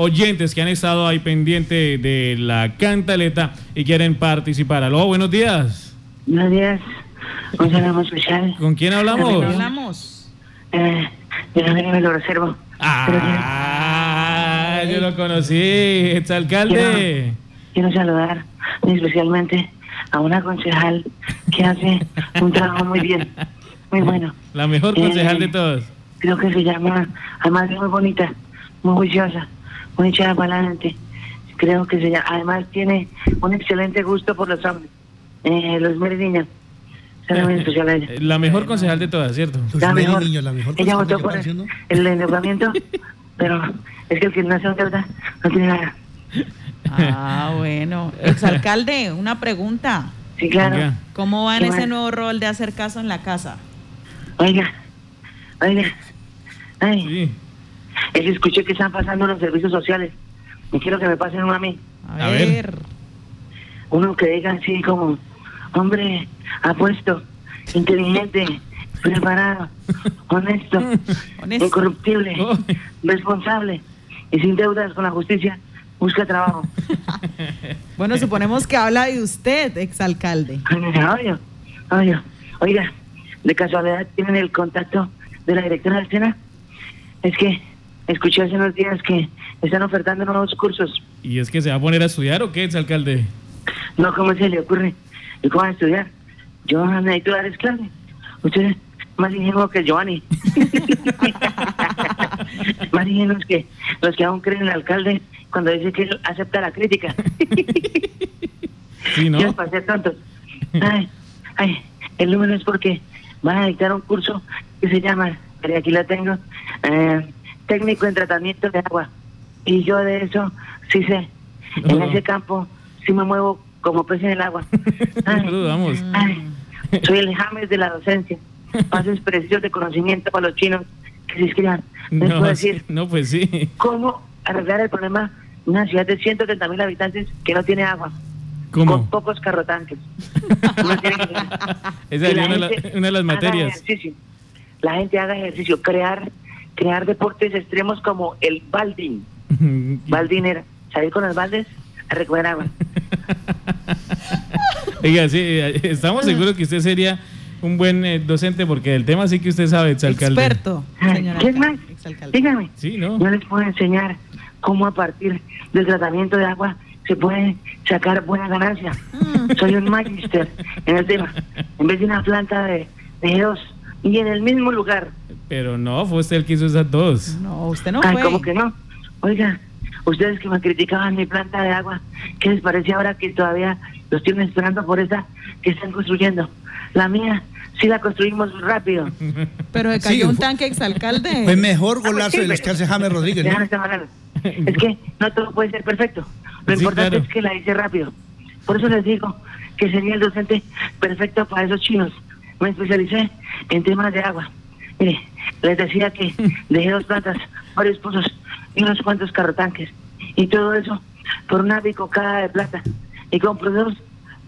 oyentes que han estado ahí pendiente de la cantaleta y quieren participar. Aló, buenos días. Buenos días. Un saludo especial. ¿Con quién hablamos? hablamos? Eh, yo también me lo reservo. Ah, yo lo conocí, exalcalde. Quiero saludar muy especialmente a una concejal que hace un trabajo muy bien, muy bueno. La mejor concejal de todos. Creo que se llama, además es muy bonita, muy juiciosa, muy echada para adelante. Creo que se además tiene un excelente gusto por los hombres, eh, los niños. Será muy especial a ella. La mejor concejal de todas, ¿cierto? Los La mejor. niños, la mejor Ella votó por haciendo. el endeudamiento, pero es que el que no hace deuda no tiene nada. Ah, bueno. Exalcalde, una pregunta. Sí, claro. Oiga. ¿Cómo va en ¿Qué ese nuevo rol de hacer caso en la casa? Oiga, oiga, ay, Sí. Es que escuché que están pasando los servicios sociales. Y quiero que me pasen uno a mí. A, A ver. Uno que diga así como, hombre, apuesto, inteligente, preparado, honesto, Honesto. incorruptible, Oh. responsable y sin deudas con la justicia, busca trabajo. Bueno, suponemos que habla de usted, exalcalde. Oye, oye, oiga, de casualidad tienen el contacto de la directora del SENA. Es que escuché hace unos días que están ofertando nuevos cursos. ¿Y es que se va a poner a estudiar o qué, exalcalde? No, ¿cómo se le ocurre? ¿Y cómo van a estudiar? Yo necesito dar clase. Usted es más ingenuo que Giovanni. más ingenuos que los que aún creen en el alcalde cuando dice que él acepta la crítica. Sí, ¿no? Ya para ser tontos. Ay, ay, el número es porque van a dictar un curso que se llama, aquí lo tengo, eh, técnico en tratamiento de agua. Y yo de eso sí sé. En No. ese campo sí me muevo como pez en el agua. No lo dudamos. ay, soy el James de la docencia. Pasos precisos de conocimiento para los chinos que se inscriban. Les puedo No, decir no, pues sí. cómo arreglar el problema de una ciudad de 130 mil habitantes que no tiene agua ¿Cómo? con pocos carrotanques. No Esa es una, la- una de las materias. La gente haga ejercicio, crear crear deportes extremos como el balding. Balding era salir con los baldes a recoger agua. Oiga, sí, eh, estamos seguros que usted sería un buen eh, docente porque el tema sí que usted sabe, exalcalde. Experto, señora. ¿Quién más? Exalcalde. Dígame. Sí, ¿no? Yo les puedo enseñar cómo a partir del tratamiento de agua se puede sacar buena ganancia. Soy un magister en el tema. En vez de una planta de, de dos y en el mismo lugar. Pero no, fue usted el que hizo esas dos. No, usted no Ay, fue. ¿cómo que no? Oiga, ustedes que me criticaban mi planta de agua, ¿qué les parece ahora que todavía los tienen esperando por esa que están construyendo? La mía sí la construimos rápido. Pero se Sí, cayó un fue- tanque exalcalde. Fue mejor Ah, golazo pues sí, de los que hace James Rodríguez, ¿no? Déjame estar hablando. Es que no todo puede ser perfecto. Lo Sí, importante claro. es que la hice rápido. Por eso les digo que sería el docente perfecto para esos chinos. Me especialicé en temas de agua. Mire, les decía que dejé dos plantas, varios pozos y unos cuantos carrotanques. Y todo eso por una bicocada de plata. Y con procesos,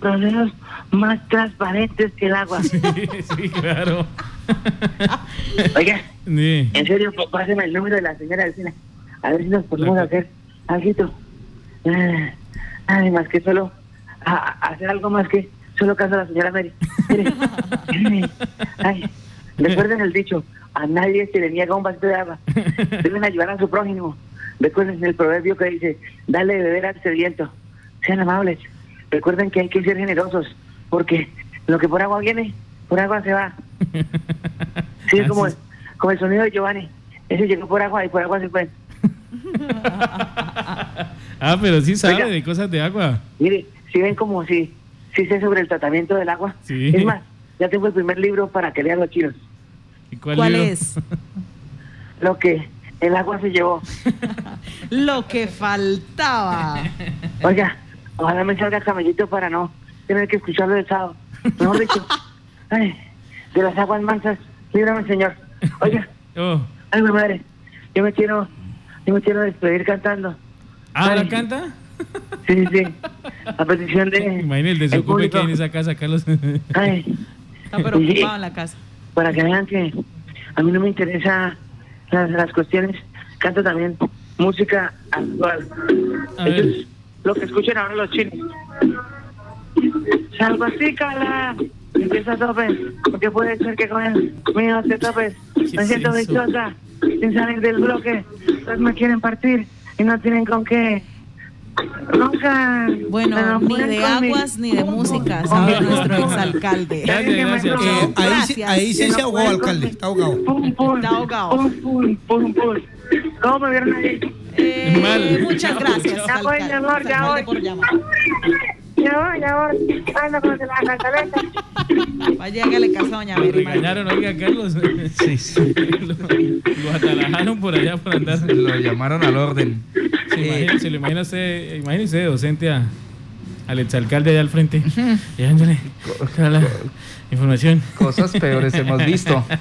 procesos más transparentes que el agua. Sí, sí, claro. Oiga, Sí. En serio, páseme el número de la señora Delfina. A ver si nos podemos hacer algo. Ah, Ay, más que solo a- a- hacer algo más que solo caso a la señora Mary. Mire, ay, recuerden el dicho, a nadie se le niega un vasito de agua. Deben ayudar a su prójimo. Recuerden el proverbio que dice, dale de beber al sediento. Sean amables. Recuerden que hay que ser generosos, porque lo que por agua viene, por agua se va. Sí, es como, como el sonido de Giovanni. Ese llegó por agua y por agua se fue. Ah, pero sí sabe Oiga. de cosas de agua. Mire, si ven como si, si sé sobre el tratamiento del agua. Sí. Es más, ya tengo el primer libro para que lean los chinos. ¿Y cuál, ¿Cuál libro? es? Lo que el agua se llevó. Lo que faltaba. Oiga, ojalá me salga camellito para no tener que escucharlo del sábado. Mejor dicho, ay, de las aguas mansas, líbrame, señor. Oiga, Oh. ay, mi madre, yo me quiero, yo me quiero despedir cantando. ¿Ah, la canta? Sí, sí, sí. A petición de. Imagínate el desocupe que hay en esa casa, Carlos. Ay, Está preocupado en la casa. Para que vean que a mí no me interesa las, las cuestiones. Canto también música actual. A Eso ver. es lo que escuchan ahora los chinos. Salgo así, cala. Empieza a tope. Porque puede ser que con el mío te topes. Me siento dichosa. Sin salir del bloque. Pues me quieren partir y no tienen con qué. Nunca. Bueno, ni de mi- aguas ni de música, sabe nuestro exalcalde. Gracias, gracias. Eh, ahí, Gracias. ahí sí se ahogó, alcalde. Está ahogado. Pum, pum, Está ahogado. Pum, pum, pum, pum. ¿Cómo me vieron ahí? Eh, Mal. muchas gracias, Ya voy, mi alcalde, amor, ya voy. por llamar. Ya voy, ya voy. Anda con la cantaleta. Caso a doña Lo regañaron, oiga, Carlos. Sí, sí. lo, lo atalajaron por allá por andar. Lo llamaron al orden. Se imagina, se lo imagina usted, imagínese docente a, al exalcalde allá al frente. Y dándole la información. Cosas peores hemos visto.